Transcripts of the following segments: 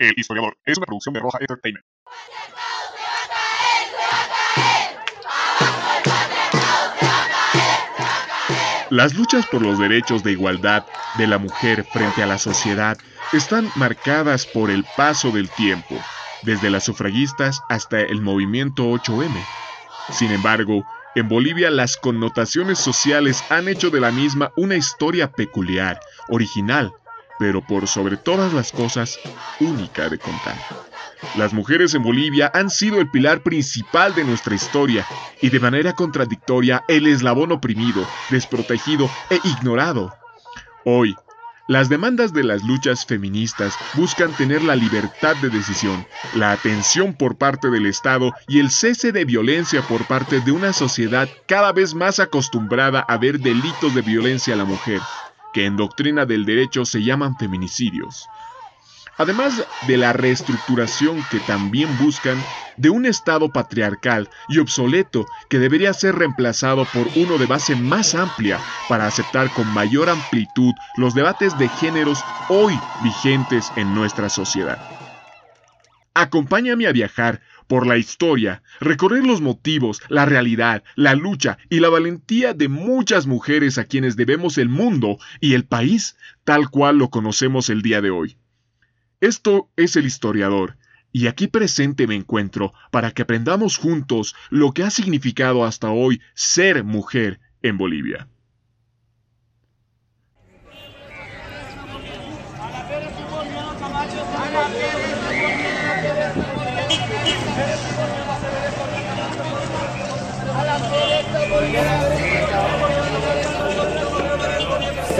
El historiador es una producción de Roja Entertainment. Las luchas por los derechos de igualdad de la mujer frente a la sociedad están marcadas por el paso del tiempo, desde las sufragistas hasta el movimiento 8M. Sin embargo, en Bolivia las connotaciones sociales han hecho de la misma una historia peculiar, original, pero por sobre todas las cosas, única de contar. Las mujeres en Bolivia han sido el pilar principal de nuestra historia y de manera contradictoria el eslabón oprimido, desprotegido e ignorado. Hoy, las demandas de las luchas feministas buscan tener la libertad de decisión, la atención por parte del Estado y el cese de violencia por parte de una sociedad cada vez más acostumbrada a ver delitos de violencia a la mujer, que en doctrina del derecho se llaman feminicidios además de la reestructuración que también buscan de un Estado patriarcal y obsoleto que debería ser reemplazado por uno de base más amplia para aceptar con mayor amplitud los debates de géneros hoy vigentes en nuestra sociedad. Acompáñame a viajar por la historia, recorrer los motivos, la realidad, la lucha y la valentía de muchas mujeres a quienes debemos el mundo y el país tal cual lo conocemos el día de hoy. Esto es el historiador, y aquí presente me encuentro para que aprendamos juntos lo que ha significado hasta hoy ser mujer en Bolivia.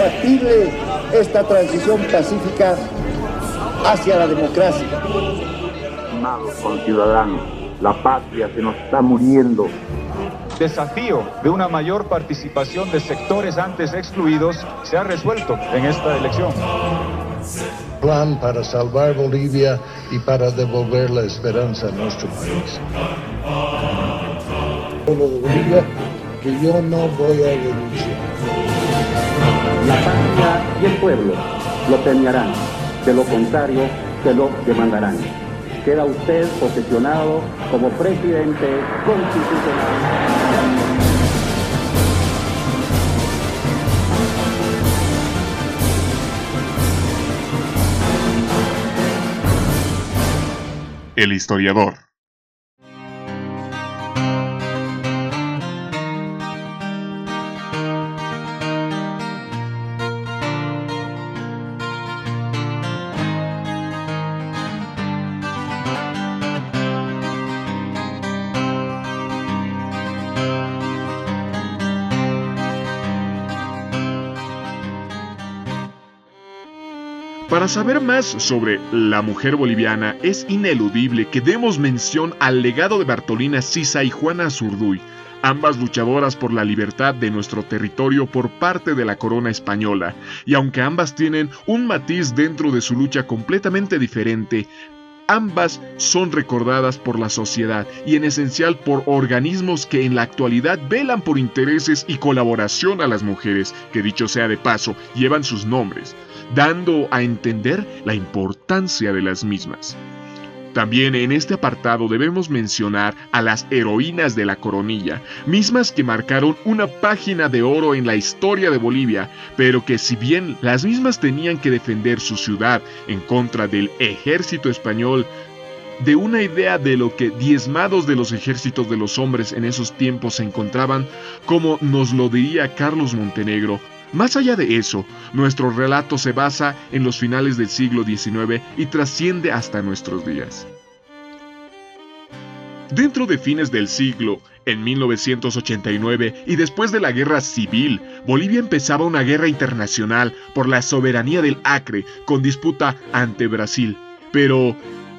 Factible esta transición pacífica hacia la democracia. Estimados conciudadanos, la patria se nos está muriendo. Desafío de una mayor participación de sectores antes excluidos se ha resuelto en esta elección. Plan para salvar Bolivia y para devolver la esperanza a nuestro país. Pueblo de Bolivia, que yo no voy a renunciar. Y el pueblo lo premiarán. De lo contrario, se lo demandarán. Queda usted posesionado como presidente constitucional. El historiador. Para saber más sobre la mujer boliviana, es ineludible que demos mención al legado de Bartolina Sisa y Juana Zurduy, ambas luchadoras por la libertad de nuestro territorio por parte de la corona española, y aunque ambas tienen un matiz dentro de su lucha completamente diferente, ambas son recordadas por la sociedad y en esencial por organismos que en la actualidad velan por intereses y colaboración a las mujeres, que dicho sea de paso, llevan sus nombres dando a entender la importancia de las mismas. También en este apartado debemos mencionar a las heroínas de la coronilla, mismas que marcaron una página de oro en la historia de Bolivia, pero que si bien las mismas tenían que defender su ciudad en contra del ejército español, de una idea de lo que diezmados de los ejércitos de los hombres en esos tiempos se encontraban, como nos lo diría Carlos Montenegro, más allá de eso, nuestro relato se basa en los finales del siglo XIX y trasciende hasta nuestros días. Dentro de fines del siglo, en 1989 y después de la guerra civil, Bolivia empezaba una guerra internacional por la soberanía del Acre con disputa ante Brasil. Pero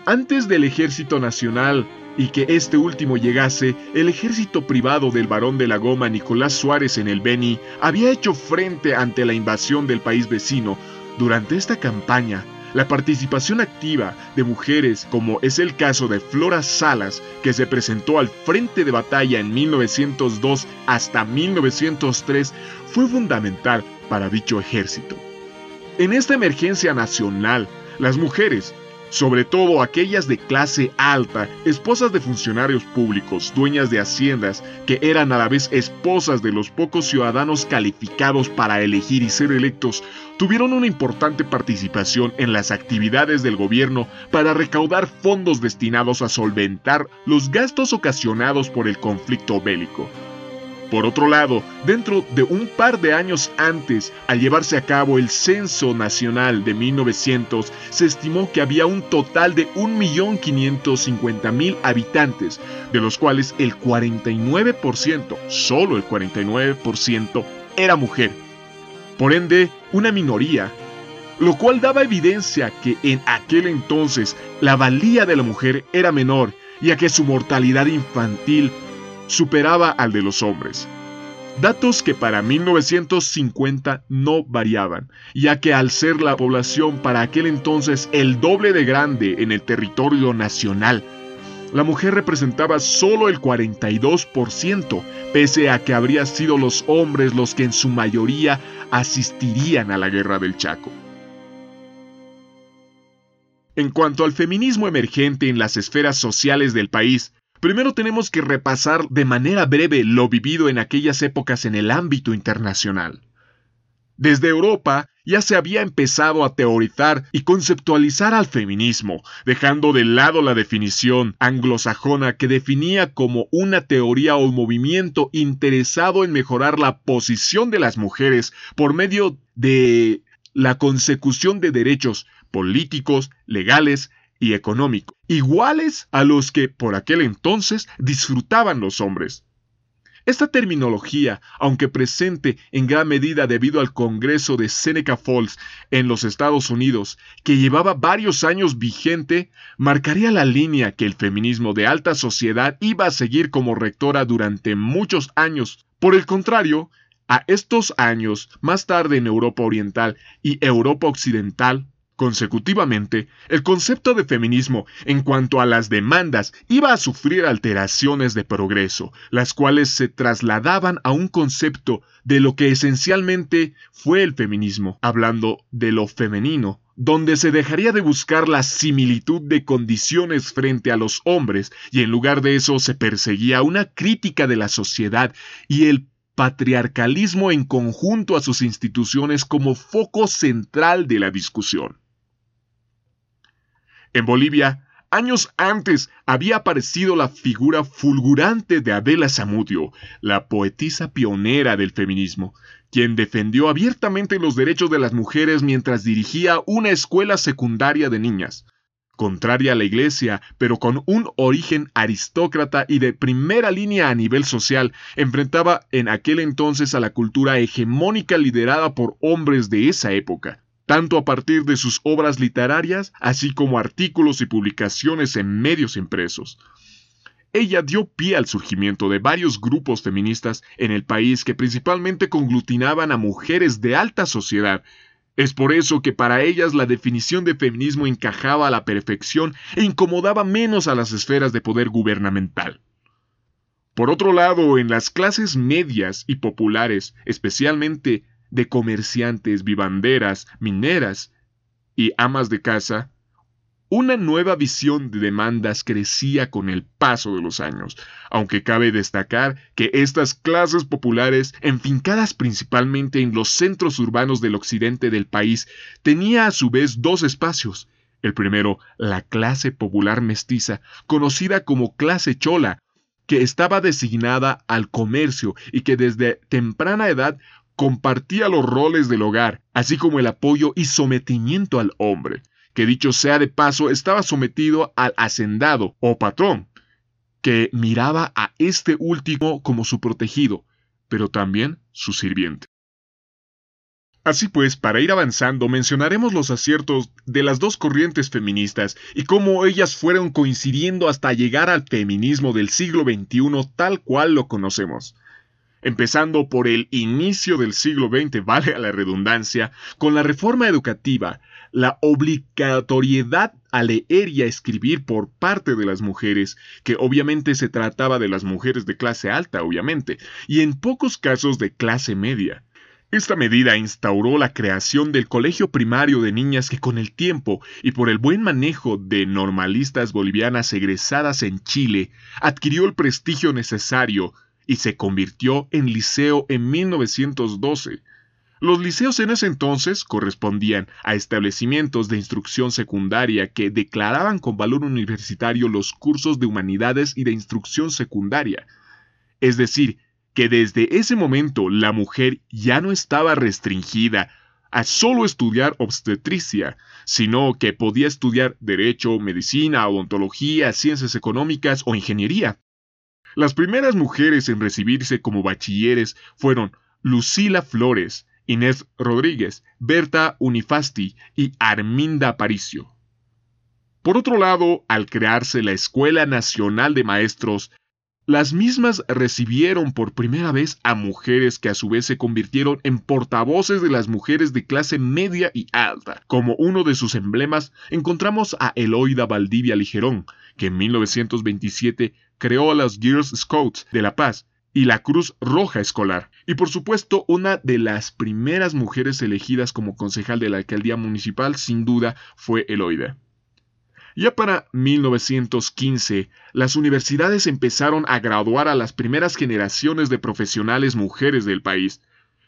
antes del ejército nacional y que este último llegase, el ejército privado del barón de la Goma Nicolás Suárez en el Beni había hecho frente ante la invasión del país vecino. Durante esta campaña, la participación activa de mujeres, como es el caso de Flora Salas, que se presentó al frente de batalla en 1902 hasta 1903, fue fundamental para dicho ejército. En esta emergencia nacional, las mujeres sobre todo aquellas de clase alta, esposas de funcionarios públicos, dueñas de haciendas, que eran a la vez esposas de los pocos ciudadanos calificados para elegir y ser electos, tuvieron una importante participación en las actividades del gobierno para recaudar fondos destinados a solventar los gastos ocasionados por el conflicto bélico. Por otro lado, dentro de un par de años antes, al llevarse a cabo el Censo Nacional de 1900, se estimó que había un total de 1.550.000 habitantes, de los cuales el 49%, solo el 49%, era mujer. Por ende, una minoría, lo cual daba evidencia que en aquel entonces la valía de la mujer era menor, ya que su mortalidad infantil superaba al de los hombres. Datos que para 1950 no variaban, ya que al ser la población para aquel entonces el doble de grande en el territorio nacional, la mujer representaba solo el 42%, pese a que habrían sido los hombres los que en su mayoría asistirían a la guerra del Chaco. En cuanto al feminismo emergente en las esferas sociales del país, Primero tenemos que repasar de manera breve lo vivido en aquellas épocas en el ámbito internacional. Desde Europa ya se había empezado a teorizar y conceptualizar al feminismo, dejando de lado la definición anglosajona que definía como una teoría o movimiento interesado en mejorar la posición de las mujeres por medio de la consecución de derechos políticos, legales y económico, iguales a los que por aquel entonces disfrutaban los hombres. Esta terminología, aunque presente en gran medida debido al Congreso de Seneca Falls en los Estados Unidos, que llevaba varios años vigente, marcaría la línea que el feminismo de alta sociedad iba a seguir como rectora durante muchos años. Por el contrario, a estos años, más tarde en Europa Oriental y Europa Occidental, Consecutivamente, el concepto de feminismo en cuanto a las demandas iba a sufrir alteraciones de progreso, las cuales se trasladaban a un concepto de lo que esencialmente fue el feminismo, hablando de lo femenino, donde se dejaría de buscar la similitud de condiciones frente a los hombres y en lugar de eso se perseguía una crítica de la sociedad y el patriarcalismo en conjunto a sus instituciones como foco central de la discusión. En Bolivia, años antes había aparecido la figura fulgurante de Adela Zamudio, la poetisa pionera del feminismo, quien defendió abiertamente los derechos de las mujeres mientras dirigía una escuela secundaria de niñas. Contraria a la iglesia, pero con un origen aristócrata y de primera línea a nivel social, enfrentaba en aquel entonces a la cultura hegemónica liderada por hombres de esa época tanto a partir de sus obras literarias, así como artículos y publicaciones en medios impresos. Ella dio pie al surgimiento de varios grupos feministas en el país que principalmente conglutinaban a mujeres de alta sociedad. Es por eso que para ellas la definición de feminismo encajaba a la perfección e incomodaba menos a las esferas de poder gubernamental. Por otro lado, en las clases medias y populares, especialmente de comerciantes, vivanderas, mineras y amas de casa, una nueva visión de demandas crecía con el paso de los años, aunque cabe destacar que estas clases populares, enfincadas principalmente en los centros urbanos del occidente del país, tenía a su vez dos espacios. El primero, la clase popular mestiza, conocida como clase chola, que estaba designada al comercio y que desde temprana edad compartía los roles del hogar, así como el apoyo y sometimiento al hombre, que dicho sea de paso estaba sometido al hacendado o patrón, que miraba a este último como su protegido, pero también su sirviente. Así pues, para ir avanzando, mencionaremos los aciertos de las dos corrientes feministas y cómo ellas fueron coincidiendo hasta llegar al feminismo del siglo XXI tal cual lo conocemos empezando por el inicio del siglo XX, vale a la redundancia, con la reforma educativa, la obligatoriedad a leer y a escribir por parte de las mujeres, que obviamente se trataba de las mujeres de clase alta, obviamente, y en pocos casos de clase media. Esta medida instauró la creación del Colegio Primario de Niñas que con el tiempo y por el buen manejo de normalistas bolivianas egresadas en Chile, adquirió el prestigio necesario y se convirtió en liceo en 1912. Los liceos en ese entonces correspondían a establecimientos de instrucción secundaria que declaraban con valor universitario los cursos de humanidades y de instrucción secundaria. Es decir, que desde ese momento la mujer ya no estaba restringida a solo estudiar obstetricia, sino que podía estudiar derecho, medicina, odontología, ciencias económicas o ingeniería. Las primeras mujeres en recibirse como bachilleres fueron Lucila Flores, Inés Rodríguez, Berta Unifasti y Arminda Aparicio. Por otro lado, al crearse la Escuela Nacional de Maestros, las mismas recibieron por primera vez a mujeres que a su vez se convirtieron en portavoces de las mujeres de clase media y alta. Como uno de sus emblemas encontramos a Eloida Valdivia Ligerón, que en 1927 creó a las Girls Scouts de La Paz y la Cruz Roja Escolar. Y por supuesto, una de las primeras mujeres elegidas como concejal de la alcaldía municipal sin duda fue Eloida. Ya para 1915, las universidades empezaron a graduar a las primeras generaciones de profesionales mujeres del país.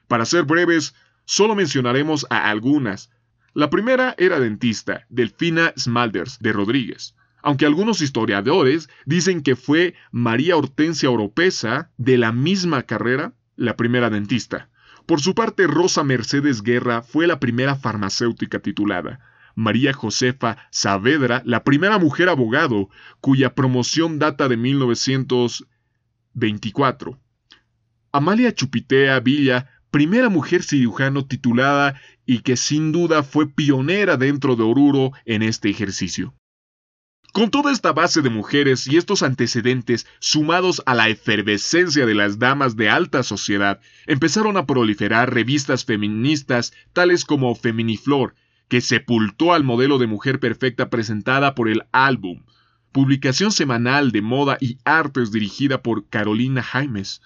Para ser breves, solo mencionaremos a algunas. La primera era dentista, Delfina Smalders de Rodríguez, aunque algunos historiadores dicen que fue María Hortensia Oropesa, de la misma carrera, la primera dentista. Por su parte, Rosa Mercedes Guerra fue la primera farmacéutica titulada. María Josefa Saavedra, la primera mujer abogado, cuya promoción data de 1924. Amalia Chupitea Villa, primera mujer cirujano titulada y que sin duda fue pionera dentro de Oruro en este ejercicio. Con toda esta base de mujeres y estos antecedentes sumados a la efervescencia de las damas de alta sociedad, empezaron a proliferar revistas feministas tales como Feminiflor, que sepultó al modelo de mujer perfecta presentada por el álbum, publicación semanal de moda y artes dirigida por Carolina Jaimes.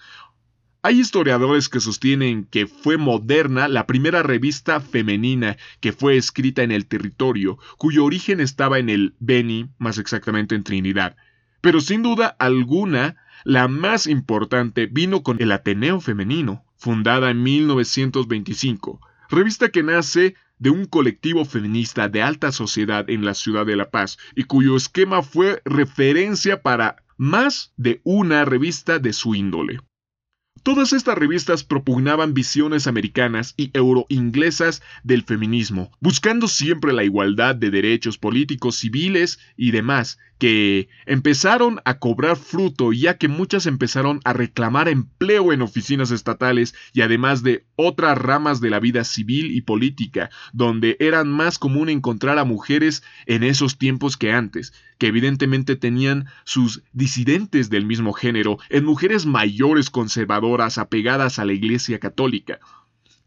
Hay historiadores que sostienen que fue Moderna la primera revista femenina que fue escrita en el territorio, cuyo origen estaba en el Beni, más exactamente en Trinidad. Pero sin duda alguna, la más importante vino con el Ateneo Femenino, fundada en 1925, revista que nace de un colectivo feminista de alta sociedad en la ciudad de La Paz y cuyo esquema fue referencia para más de una revista de su índole. Todas estas revistas propugnaban visiones americanas y euroinglesas del feminismo, buscando siempre la igualdad de derechos políticos, civiles y demás, que empezaron a cobrar fruto ya que muchas empezaron a reclamar empleo en oficinas estatales y además de otras ramas de la vida civil y política, donde eran más común encontrar a mujeres en esos tiempos que antes, que evidentemente tenían sus disidentes del mismo género en mujeres mayores conservadoras apegadas a la Iglesia Católica.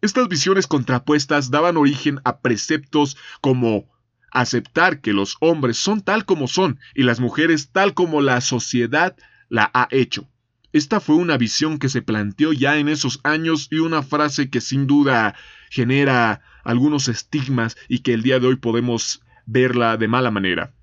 Estas visiones contrapuestas daban origen a preceptos como aceptar que los hombres son tal como son y las mujeres tal como la sociedad la ha hecho. Esta fue una visión que se planteó ya en esos años y una frase que sin duda genera algunos estigmas y que el día de hoy podemos verla de mala manera.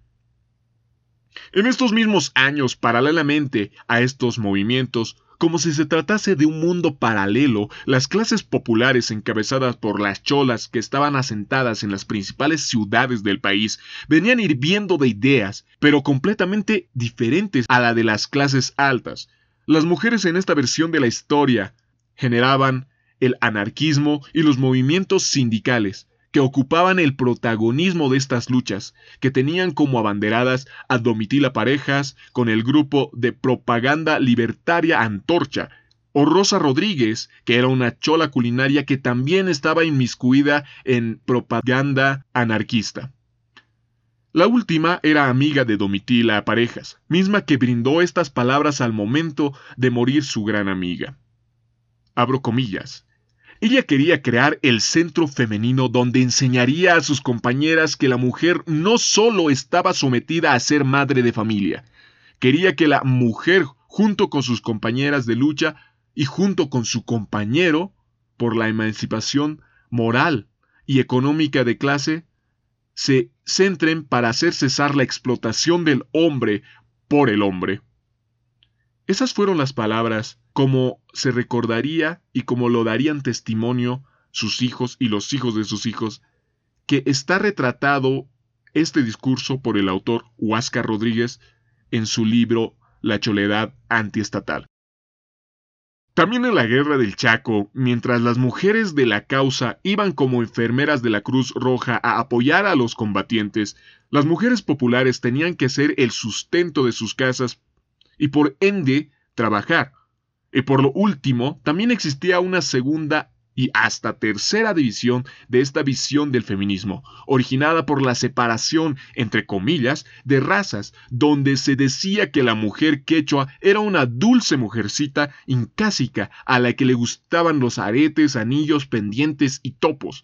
En estos mismos años, paralelamente a estos movimientos, como si se tratase de un mundo paralelo, las clases populares encabezadas por las cholas que estaban asentadas en las principales ciudades del país venían hirviendo de ideas, pero completamente diferentes a la de las clases altas. Las mujeres en esta versión de la historia generaban el anarquismo y los movimientos sindicales, que ocupaban el protagonismo de estas luchas, que tenían como abanderadas a Domitila Parejas con el grupo de propaganda libertaria Antorcha, o Rosa Rodríguez, que era una chola culinaria que también estaba inmiscuida en propaganda anarquista. La última era amiga de Domitila Parejas, misma que brindó estas palabras al momento de morir su gran amiga. Abro comillas. Ella quería crear el centro femenino donde enseñaría a sus compañeras que la mujer no solo estaba sometida a ser madre de familia, quería que la mujer, junto con sus compañeras de lucha y junto con su compañero, por la emancipación moral y económica de clase se centren para hacer cesar la explotación del hombre por el hombre. Esas fueron las palabras como se recordaría y como lo darían testimonio sus hijos y los hijos de sus hijos, que está retratado este discurso por el autor Huáscar Rodríguez en su libro La choledad antiestatal. También en la guerra del Chaco, mientras las mujeres de la causa iban como enfermeras de la Cruz Roja a apoyar a los combatientes, las mujeres populares tenían que ser el sustento de sus casas y por ende trabajar. Y por lo último, también existía una segunda y hasta tercera división de esta visión del feminismo, originada por la separación, entre comillas, de razas, donde se decía que la mujer quechua era una dulce mujercita incásica a la que le gustaban los aretes, anillos, pendientes y topos.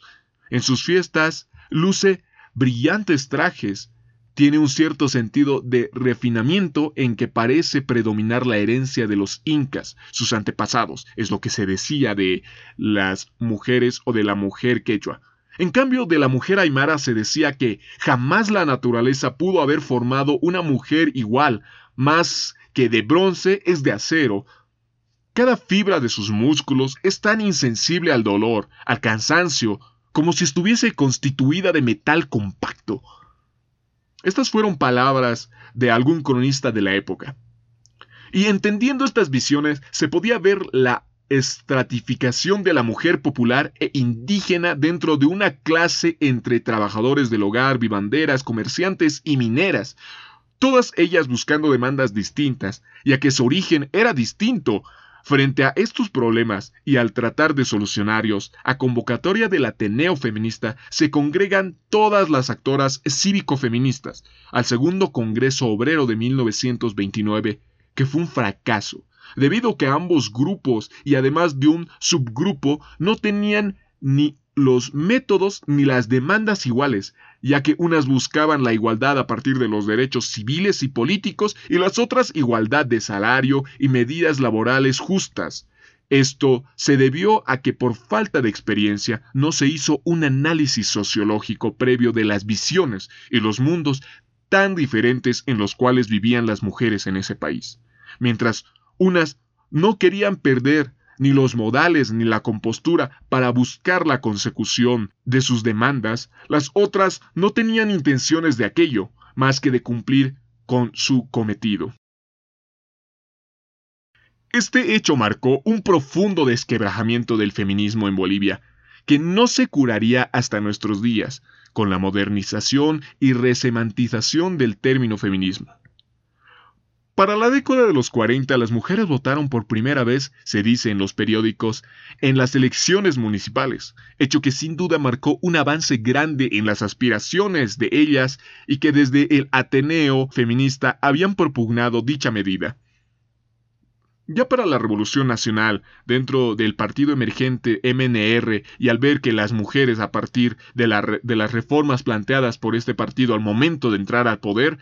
En sus fiestas luce brillantes trajes, tiene un cierto sentido de refinamiento en que parece predominar la herencia de los incas, sus antepasados, es lo que se decía de las mujeres o de la mujer quechua. En cambio, de la mujer aymara se decía que jamás la naturaleza pudo haber formado una mujer igual, más que de bronce es de acero. Cada fibra de sus músculos es tan insensible al dolor, al cansancio, como si estuviese constituida de metal compacto. Estas fueron palabras de algún cronista de la época. Y entendiendo estas visiones, se podía ver la estratificación de la mujer popular e indígena dentro de una clase entre trabajadores del hogar, vivanderas, comerciantes y mineras, todas ellas buscando demandas distintas, ya que su origen era distinto, Frente a estos problemas y al tratar de solucionarlos, a convocatoria del Ateneo Feminista se congregan todas las actoras cívico-feministas al segundo Congreso Obrero de 1929, que fue un fracaso, debido a que ambos grupos y además de un subgrupo no tenían ni los métodos ni las demandas iguales, ya que unas buscaban la igualdad a partir de los derechos civiles y políticos y las otras igualdad de salario y medidas laborales justas. Esto se debió a que por falta de experiencia no se hizo un análisis sociológico previo de las visiones y los mundos tan diferentes en los cuales vivían las mujeres en ese país. Mientras unas no querían perder ni los modales ni la compostura para buscar la consecución de sus demandas, las otras no tenían intenciones de aquello, más que de cumplir con su cometido. Este hecho marcó un profundo desquebrajamiento del feminismo en Bolivia, que no se curaría hasta nuestros días, con la modernización y resemantización del término feminismo. Para la década de los 40, las mujeres votaron por primera vez, se dice en los periódicos, en las elecciones municipales, hecho que sin duda marcó un avance grande en las aspiraciones de ellas y que desde el Ateneo feminista habían propugnado dicha medida. Ya para la Revolución Nacional, dentro del partido emergente MNR, y al ver que las mujeres a partir de, de las reformas planteadas por este partido al momento de entrar al poder,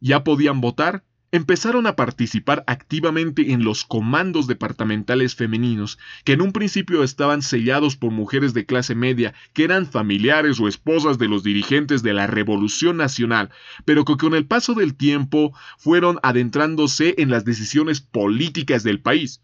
ya podían votar, empezaron a participar activamente en los comandos departamentales femeninos, que en un principio estaban sellados por mujeres de clase media, que eran familiares o esposas de los dirigentes de la Revolución Nacional, pero que con el paso del tiempo fueron adentrándose en las decisiones políticas del país.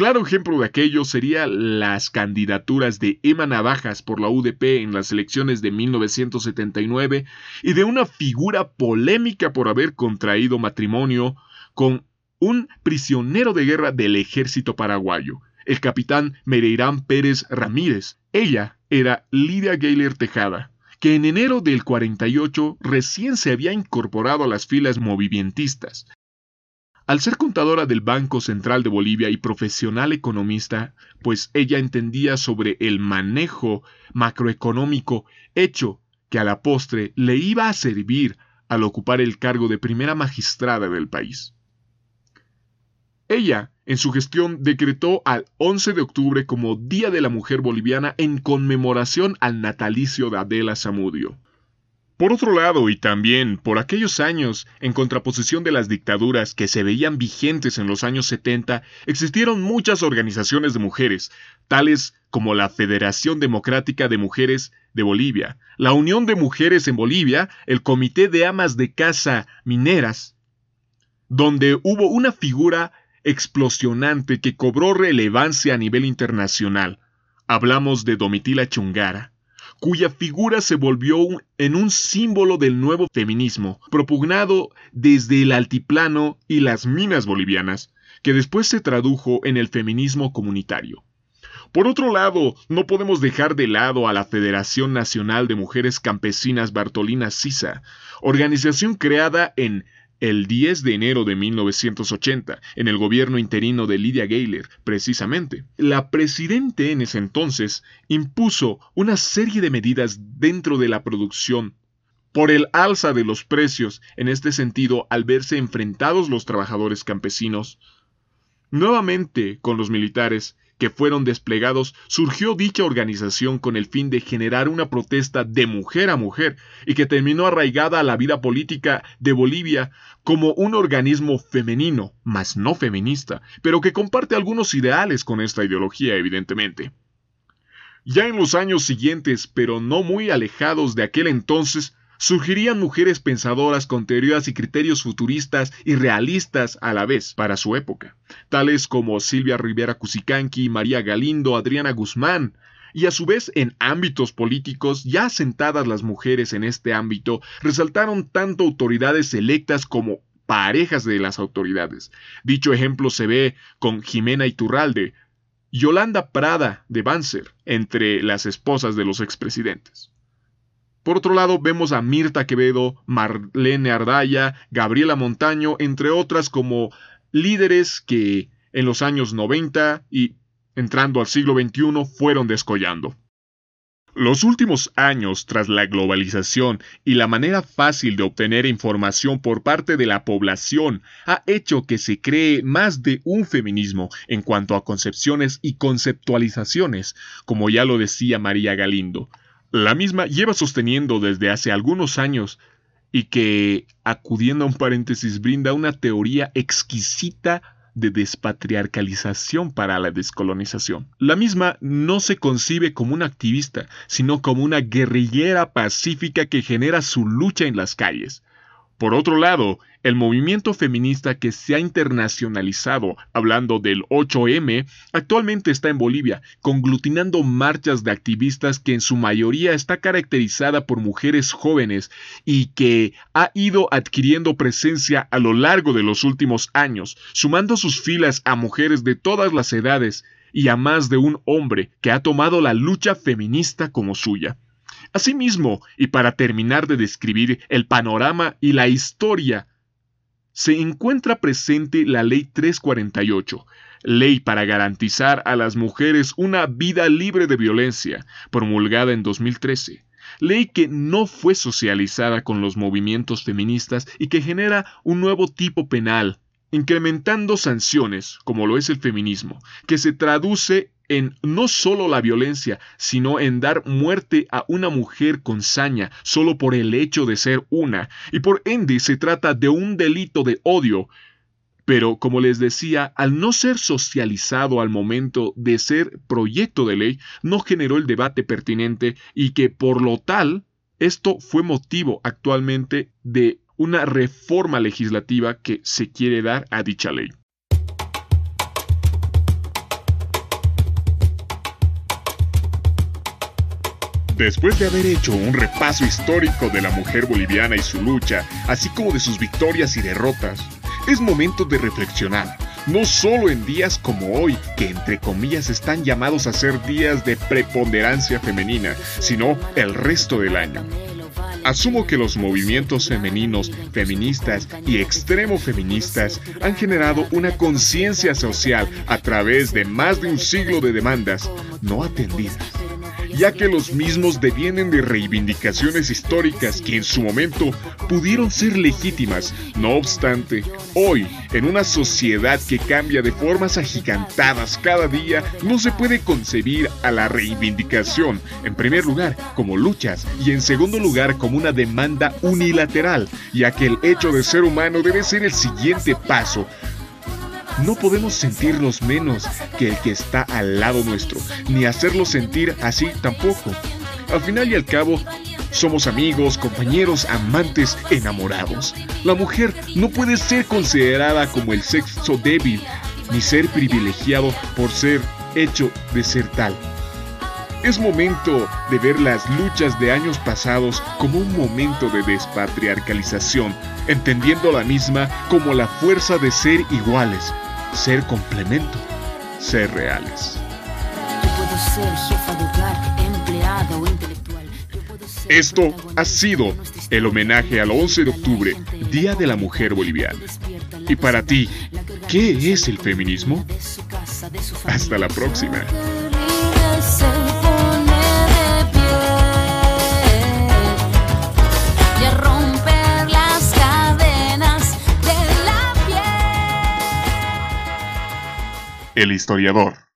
Claro ejemplo de aquello serían las candidaturas de Emma Navajas por la UDP en las elecciones de 1979 y de una figura polémica por haber contraído matrimonio con un prisionero de guerra del ejército paraguayo, el capitán Mereirán Pérez Ramírez. Ella era Lidia Gayler Tejada, que en enero del 48 recién se había incorporado a las filas movimentistas al ser contadora del Banco Central de Bolivia y profesional economista, pues ella entendía sobre el manejo macroeconómico, hecho que a la postre le iba a servir al ocupar el cargo de primera magistrada del país. Ella, en su gestión, decretó al 11 de octubre como Día de la Mujer Boliviana en conmemoración al natalicio de Adela Zamudio. Por otro lado, y también por aquellos años, en contraposición de las dictaduras que se veían vigentes en los años 70, existieron muchas organizaciones de mujeres, tales como la Federación Democrática de Mujeres de Bolivia, la Unión de Mujeres en Bolivia, el Comité de Amas de Casa Mineras, donde hubo una figura explosionante que cobró relevancia a nivel internacional. Hablamos de Domitila Chungara cuya figura se volvió en un símbolo del nuevo feminismo, propugnado desde el altiplano y las minas bolivianas, que después se tradujo en el feminismo comunitario. Por otro lado, no podemos dejar de lado a la Federación Nacional de Mujeres Campesinas Bartolina Sisa, organización creada en el 10 de enero de 1980, en el gobierno interino de Lydia Gayler, precisamente. La presidente en ese entonces impuso una serie de medidas dentro de la producción por el alza de los precios, en este sentido, al verse enfrentados los trabajadores campesinos, nuevamente con los militares, que fueron desplegados, surgió dicha organización con el fin de generar una protesta de mujer a mujer y que terminó arraigada a la vida política de Bolivia como un organismo femenino, mas no feminista, pero que comparte algunos ideales con esta ideología, evidentemente. Ya en los años siguientes, pero no muy alejados de aquel entonces, surgirían mujeres pensadoras con teorías y criterios futuristas y realistas a la vez para su época, tales como Silvia Rivera Cusicanqui, María Galindo, Adriana Guzmán, y a su vez en ámbitos políticos ya asentadas las mujeres en este ámbito resaltaron tanto autoridades electas como parejas de las autoridades. Dicho ejemplo se ve con Jimena Iturralde, Yolanda Prada de Banzer, entre las esposas de los expresidentes. Por otro lado, vemos a Mirta Quevedo, Marlene Ardaya, Gabriela Montaño, entre otras como líderes que en los años 90 y entrando al siglo XXI fueron descollando. Los últimos años, tras la globalización y la manera fácil de obtener información por parte de la población, ha hecho que se cree más de un feminismo en cuanto a concepciones y conceptualizaciones, como ya lo decía María Galindo. La misma lleva sosteniendo desde hace algunos años y que, acudiendo a un paréntesis, brinda una teoría exquisita de despatriarcalización para la descolonización. La misma no se concibe como una activista, sino como una guerrillera pacífica que genera su lucha en las calles. Por otro lado, el movimiento feminista que se ha internacionalizado, hablando del 8M, actualmente está en Bolivia, conglutinando marchas de activistas que en su mayoría está caracterizada por mujeres jóvenes y que ha ido adquiriendo presencia a lo largo de los últimos años, sumando sus filas a mujeres de todas las edades y a más de un hombre que ha tomado la lucha feminista como suya. Asimismo, y para terminar de describir el panorama y la historia, se encuentra presente la Ley 348, ley para garantizar a las mujeres una vida libre de violencia, promulgada en 2013 ley que no fue socializada con los movimientos feministas y que genera un nuevo tipo penal, incrementando sanciones, como lo es el feminismo, que se traduce en no solo la violencia, sino en dar muerte a una mujer con saña solo por el hecho de ser una, y por ende se trata de un delito de odio. Pero, como les decía, al no ser socializado al momento de ser proyecto de ley, no generó el debate pertinente y que, por lo tal, esto fue motivo actualmente de una reforma legislativa que se quiere dar a dicha ley. Después de haber hecho un repaso histórico de la mujer boliviana y su lucha, así como de sus victorias y derrotas, es momento de reflexionar, no solo en días como hoy, que entre comillas están llamados a ser días de preponderancia femenina, sino el resto del año. Asumo que los movimientos femeninos, feministas y extremo feministas han generado una conciencia social a través de más de un siglo de demandas no atendidas ya que los mismos devienen de reivindicaciones históricas que en su momento pudieron ser legítimas. No obstante, hoy, en una sociedad que cambia de formas agigantadas cada día, no se puede concebir a la reivindicación, en primer lugar, como luchas y en segundo lugar como una demanda unilateral, ya que el hecho de ser humano debe ser el siguiente paso no podemos sentirnos menos que el que está al lado nuestro, ni hacerlo sentir así tampoco. Al final y al cabo, somos amigos, compañeros, amantes, enamorados. La mujer no puede ser considerada como el sexo débil, ni ser privilegiado por ser hecho de ser tal. Es momento de ver las luchas de años pasados como un momento de despatriarcalización, entendiendo la misma como la fuerza de ser iguales, ser complemento, ser reales. Esto ha sido el homenaje al 11 de octubre, Día de la Mujer Boliviana. Y para ti, ¿qué es el feminismo? Hasta la próxima. El historiador.